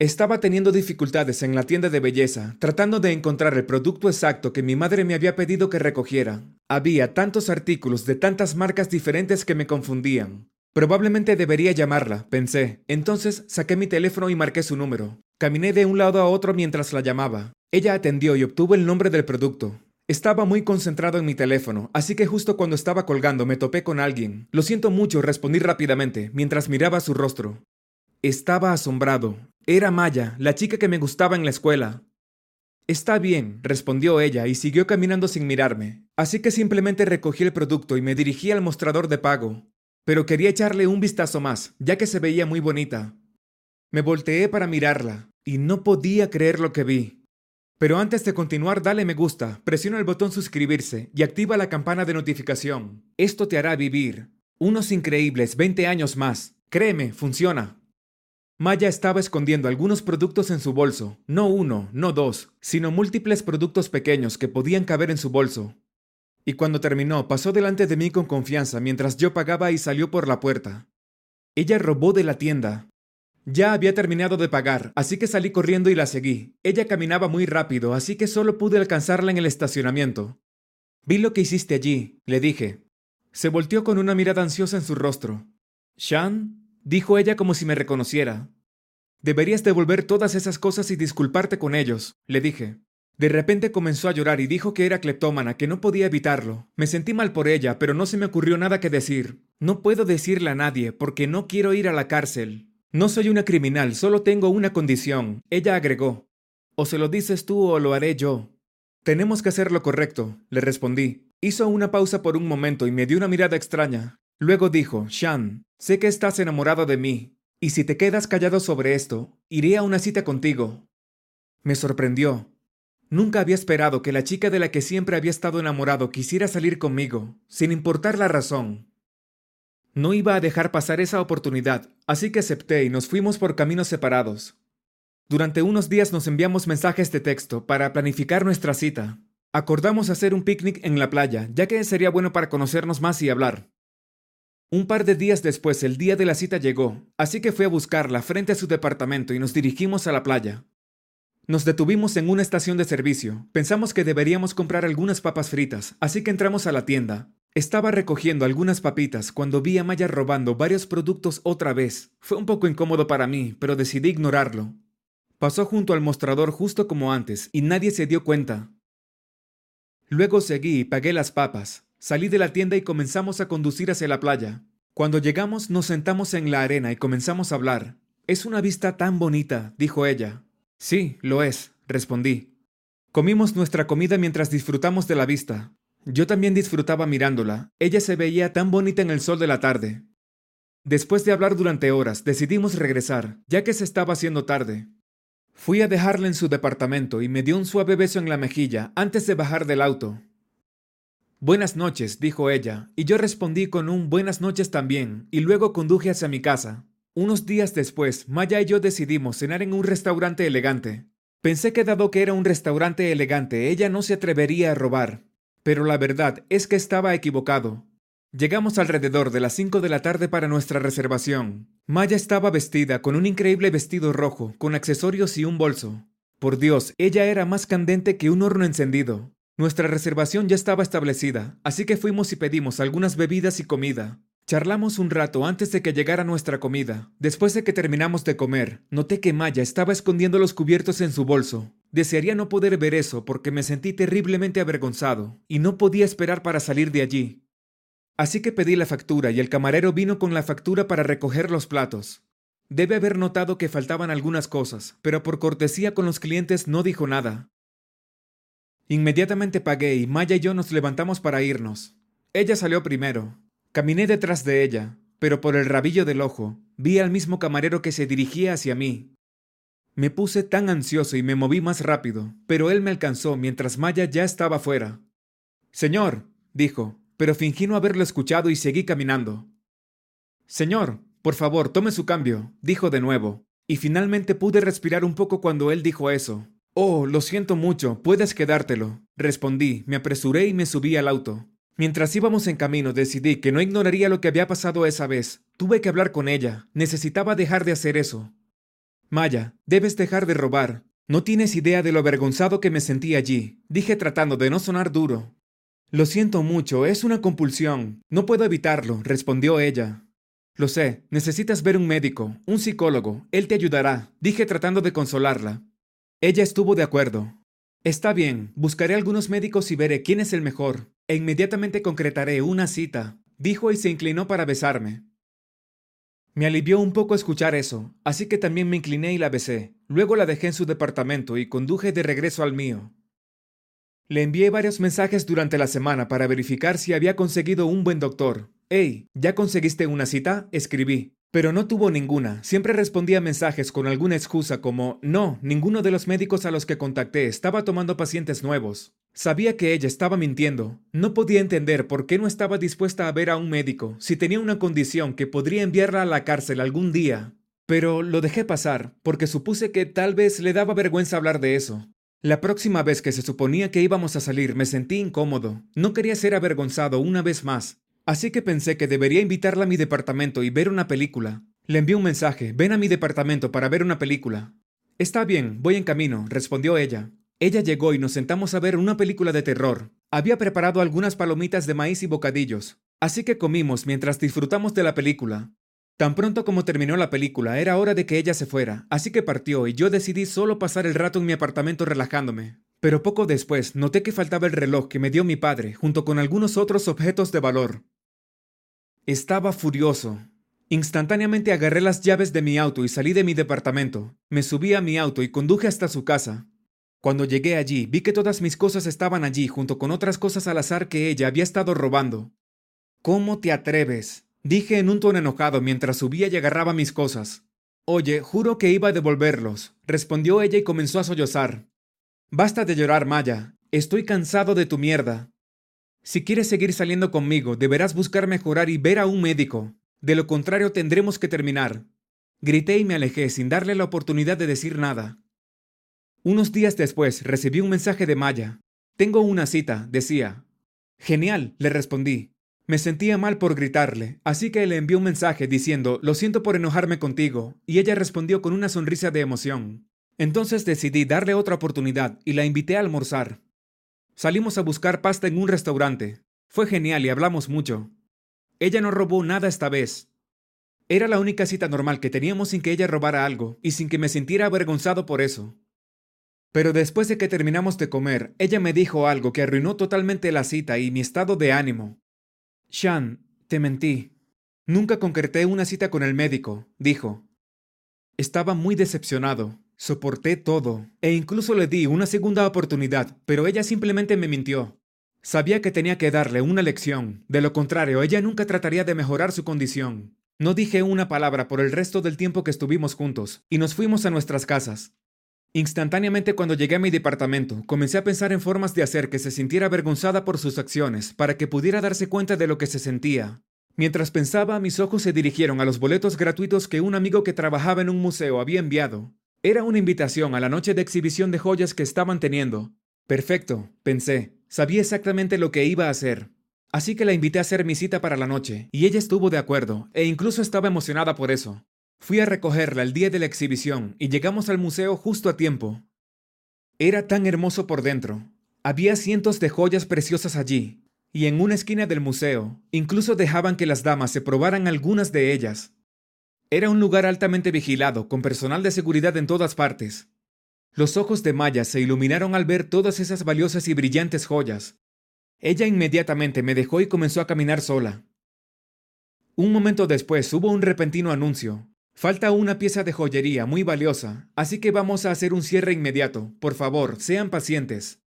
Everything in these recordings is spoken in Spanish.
Estaba teniendo dificultades en la tienda de belleza, tratando de encontrar el producto exacto que mi madre me había pedido que recogiera. Había tantos artículos de tantas marcas diferentes que me confundían. Probablemente debería llamarla, pensé. Entonces saqué mi teléfono y marqué su número. Caminé de un lado a otro mientras la llamaba. Ella atendió y obtuvo el nombre del producto. Estaba muy concentrado en mi teléfono, así que justo cuando estaba colgando me topé con alguien. Lo siento mucho, respondí rápidamente, mientras miraba su rostro. Estaba asombrado. Era Maya, la chica que me gustaba en la escuela. Está bien, respondió ella y siguió caminando sin mirarme, así que simplemente recogí el producto y me dirigí al mostrador de pago. Pero quería echarle un vistazo más, ya que se veía muy bonita. Me volteé para mirarla, y no podía creer lo que vi. Pero antes de continuar, dale me gusta, presiona el botón suscribirse y activa la campana de notificación. Esto te hará vivir unos increíbles 20 años más. Créeme, funciona. Maya estaba escondiendo algunos productos en su bolso, no uno, no dos, sino múltiples productos pequeños que podían caber en su bolso. Y cuando terminó, pasó delante de mí con confianza mientras yo pagaba y salió por la puerta. Ella robó de la tienda. Ya había terminado de pagar, así que salí corriendo y la seguí. Ella caminaba muy rápido, así que solo pude alcanzarla en el estacionamiento. Vi lo que hiciste allí, le dije. Se volteó con una mirada ansiosa en su rostro. ¿Shan? Dijo ella como si me reconociera. Deberías devolver todas esas cosas y disculparte con ellos, le dije. De repente comenzó a llorar y dijo que era cleptómana, que no podía evitarlo. Me sentí mal por ella, pero no se me ocurrió nada que decir. No puedo decirle a nadie, porque no quiero ir a la cárcel. No soy una criminal, solo tengo una condición, ella agregó. O se lo dices tú o lo haré yo. Tenemos que hacer lo correcto, le respondí. Hizo una pausa por un momento y me dio una mirada extraña. Luego dijo, Shan, sé que estás enamorado de mí, y si te quedas callado sobre esto, iré a una cita contigo. Me sorprendió. Nunca había esperado que la chica de la que siempre había estado enamorado quisiera salir conmigo, sin importar la razón. No iba a dejar pasar esa oportunidad, así que acepté y nos fuimos por caminos separados. Durante unos días nos enviamos mensajes de texto para planificar nuestra cita. Acordamos hacer un picnic en la playa, ya que sería bueno para conocernos más y hablar. Un par de días después el día de la cita llegó, así que fui a buscarla frente a su departamento y nos dirigimos a la playa. Nos detuvimos en una estación de servicio. Pensamos que deberíamos comprar algunas papas fritas, así que entramos a la tienda. Estaba recogiendo algunas papitas cuando vi a Maya robando varios productos otra vez. Fue un poco incómodo para mí, pero decidí ignorarlo. Pasó junto al mostrador justo como antes y nadie se dio cuenta. Luego seguí y pagué las papas. Salí de la tienda y comenzamos a conducir hacia la playa. Cuando llegamos nos sentamos en la arena y comenzamos a hablar. Es una vista tan bonita, dijo ella. Sí, lo es, respondí. Comimos nuestra comida mientras disfrutamos de la vista. Yo también disfrutaba mirándola. Ella se veía tan bonita en el sol de la tarde. Después de hablar durante horas, decidimos regresar, ya que se estaba haciendo tarde. Fui a dejarla en su departamento y me dio un suave beso en la mejilla antes de bajar del auto. Buenas noches, dijo ella, y yo respondí con un buenas noches también, y luego conduje hacia mi casa. Unos días después, Maya y yo decidimos cenar en un restaurante elegante. Pensé que dado que era un restaurante elegante, ella no se atrevería a robar. Pero la verdad es que estaba equivocado. Llegamos alrededor de las 5 de la tarde para nuestra reservación. Maya estaba vestida con un increíble vestido rojo, con accesorios y un bolso. Por Dios, ella era más candente que un horno encendido. Nuestra reservación ya estaba establecida, así que fuimos y pedimos algunas bebidas y comida. Charlamos un rato antes de que llegara nuestra comida. Después de que terminamos de comer, noté que Maya estaba escondiendo los cubiertos en su bolso. Desearía no poder ver eso porque me sentí terriblemente avergonzado y no podía esperar para salir de allí. Así que pedí la factura y el camarero vino con la factura para recoger los platos. Debe haber notado que faltaban algunas cosas, pero por cortesía con los clientes no dijo nada. Inmediatamente pagué y Maya y yo nos levantamos para irnos. Ella salió primero. Caminé detrás de ella, pero por el rabillo del ojo vi al mismo camarero que se dirigía hacia mí. Me puse tan ansioso y me moví más rápido, pero él me alcanzó mientras Maya ya estaba fuera. Señor, dijo, pero fingí no haberlo escuchado y seguí caminando. Señor, por favor, tome su cambio, dijo de nuevo, y finalmente pude respirar un poco cuando él dijo eso. Oh, lo siento mucho, puedes quedártelo. Respondí, me apresuré y me subí al auto. Mientras íbamos en camino decidí que no ignoraría lo que había pasado esa vez. Tuve que hablar con ella. Necesitaba dejar de hacer eso. Maya, debes dejar de robar. No tienes idea de lo avergonzado que me sentí allí, dije tratando de no sonar duro. Lo siento mucho, es una compulsión. No puedo evitarlo, respondió ella. Lo sé, necesitas ver un médico, un psicólogo, él te ayudará, dije tratando de consolarla. Ella estuvo de acuerdo. Está bien, buscaré algunos médicos y veré quién es el mejor, e inmediatamente concretaré una cita, dijo y se inclinó para besarme. Me alivió un poco escuchar eso, así que también me incliné y la besé. Luego la dejé en su departamento y conduje de regreso al mío. Le envié varios mensajes durante la semana para verificar si había conseguido un buen doctor. Hey, ¿ya conseguiste una cita? Escribí. Pero no tuvo ninguna. Siempre respondía mensajes con alguna excusa como no, ninguno de los médicos a los que contacté estaba tomando pacientes nuevos. Sabía que ella estaba mintiendo. No podía entender por qué no estaba dispuesta a ver a un médico si tenía una condición que podría enviarla a la cárcel algún día. Pero lo dejé pasar, porque supuse que tal vez le daba vergüenza hablar de eso. La próxima vez que se suponía que íbamos a salir me sentí incómodo. No quería ser avergonzado una vez más. Así que pensé que debería invitarla a mi departamento y ver una película. Le envié un mensaje, ven a mi departamento para ver una película. Está bien, voy en camino, respondió ella. Ella llegó y nos sentamos a ver una película de terror. Había preparado algunas palomitas de maíz y bocadillos, así que comimos mientras disfrutamos de la película. Tan pronto como terminó la película, era hora de que ella se fuera, así que partió y yo decidí solo pasar el rato en mi apartamento relajándome. Pero poco después noté que faltaba el reloj que me dio mi padre, junto con algunos otros objetos de valor. Estaba furioso. Instantáneamente agarré las llaves de mi auto y salí de mi departamento. Me subí a mi auto y conduje hasta su casa. Cuando llegué allí, vi que todas mis cosas estaban allí junto con otras cosas al azar que ella había estado robando. ¿Cómo te atreves? Dije en un tono enojado mientras subía y agarraba mis cosas. Oye, juro que iba a devolverlos, respondió ella y comenzó a sollozar. Basta de llorar, Maya. Estoy cansado de tu mierda. Si quieres seguir saliendo conmigo, deberás buscar mejorar y ver a un médico. De lo contrario, tendremos que terminar. Grité y me alejé sin darle la oportunidad de decir nada. Unos días después recibí un mensaje de Maya. Tengo una cita, decía. Genial, le respondí. Me sentía mal por gritarle, así que le envié un mensaje diciendo, lo siento por enojarme contigo, y ella respondió con una sonrisa de emoción. Entonces decidí darle otra oportunidad y la invité a almorzar. Salimos a buscar pasta en un restaurante. Fue genial y hablamos mucho. Ella no robó nada esta vez. Era la única cita normal que teníamos sin que ella robara algo y sin que me sintiera avergonzado por eso. Pero después de que terminamos de comer, ella me dijo algo que arruinó totalmente la cita y mi estado de ánimo. Shan, te mentí. Nunca concreté una cita con el médico, dijo. Estaba muy decepcionado. Soporté todo, e incluso le di una segunda oportunidad, pero ella simplemente me mintió. Sabía que tenía que darle una lección, de lo contrario, ella nunca trataría de mejorar su condición. No dije una palabra por el resto del tiempo que estuvimos juntos, y nos fuimos a nuestras casas. Instantáneamente cuando llegué a mi departamento, comencé a pensar en formas de hacer que se sintiera avergonzada por sus acciones, para que pudiera darse cuenta de lo que se sentía. Mientras pensaba, mis ojos se dirigieron a los boletos gratuitos que un amigo que trabajaba en un museo había enviado. Era una invitación a la noche de exhibición de joyas que estaban teniendo. Perfecto, pensé. Sabía exactamente lo que iba a hacer. Así que la invité a hacer mi cita para la noche, y ella estuvo de acuerdo, e incluso estaba emocionada por eso. Fui a recogerla el día de la exhibición y llegamos al museo justo a tiempo. Era tan hermoso por dentro. Había cientos de joyas preciosas allí, y en una esquina del museo incluso dejaban que las damas se probaran algunas de ellas. Era un lugar altamente vigilado, con personal de seguridad en todas partes. Los ojos de Maya se iluminaron al ver todas esas valiosas y brillantes joyas. Ella inmediatamente me dejó y comenzó a caminar sola. Un momento después hubo un repentino anuncio. Falta una pieza de joyería muy valiosa, así que vamos a hacer un cierre inmediato. Por favor, sean pacientes.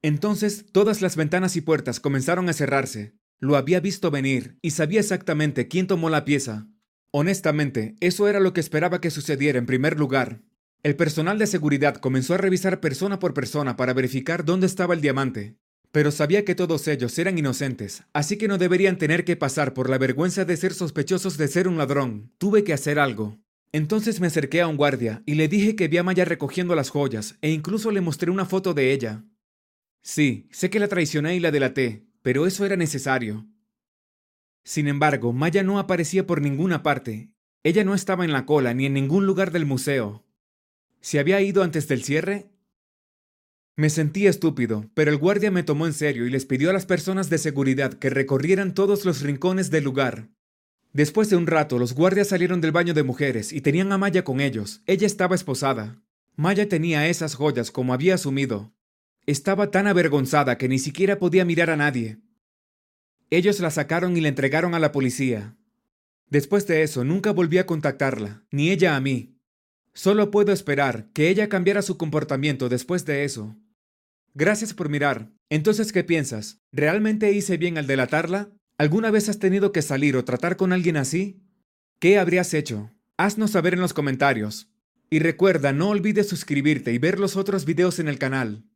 Entonces todas las ventanas y puertas comenzaron a cerrarse. Lo había visto venir y sabía exactamente quién tomó la pieza. Honestamente, eso era lo que esperaba que sucediera en primer lugar. El personal de seguridad comenzó a revisar persona por persona para verificar dónde estaba el diamante, pero sabía que todos ellos eran inocentes, así que no deberían tener que pasar por la vergüenza de ser sospechosos de ser un ladrón. Tuve que hacer algo. Entonces me acerqué a un guardia y le dije que vi a Maya recogiendo las joyas e incluso le mostré una foto de ella. Sí, sé que la traicioné y la delaté, pero eso era necesario. Sin embargo, Maya no aparecía por ninguna parte. Ella no estaba en la cola ni en ningún lugar del museo. ¿Se había ido antes del cierre? Me sentí estúpido, pero el guardia me tomó en serio y les pidió a las personas de seguridad que recorrieran todos los rincones del lugar. Después de un rato, los guardias salieron del baño de mujeres y tenían a Maya con ellos. Ella estaba esposada. Maya tenía esas joyas como había asumido. Estaba tan avergonzada que ni siquiera podía mirar a nadie. Ellos la sacaron y la entregaron a la policía. Después de eso, nunca volví a contactarla, ni ella a mí. Solo puedo esperar que ella cambiara su comportamiento después de eso. Gracias por mirar. Entonces, ¿qué piensas? ¿Realmente hice bien al delatarla? ¿Alguna vez has tenido que salir o tratar con alguien así? ¿Qué habrías hecho? Haznos saber en los comentarios. Y recuerda, no olvides suscribirte y ver los otros videos en el canal.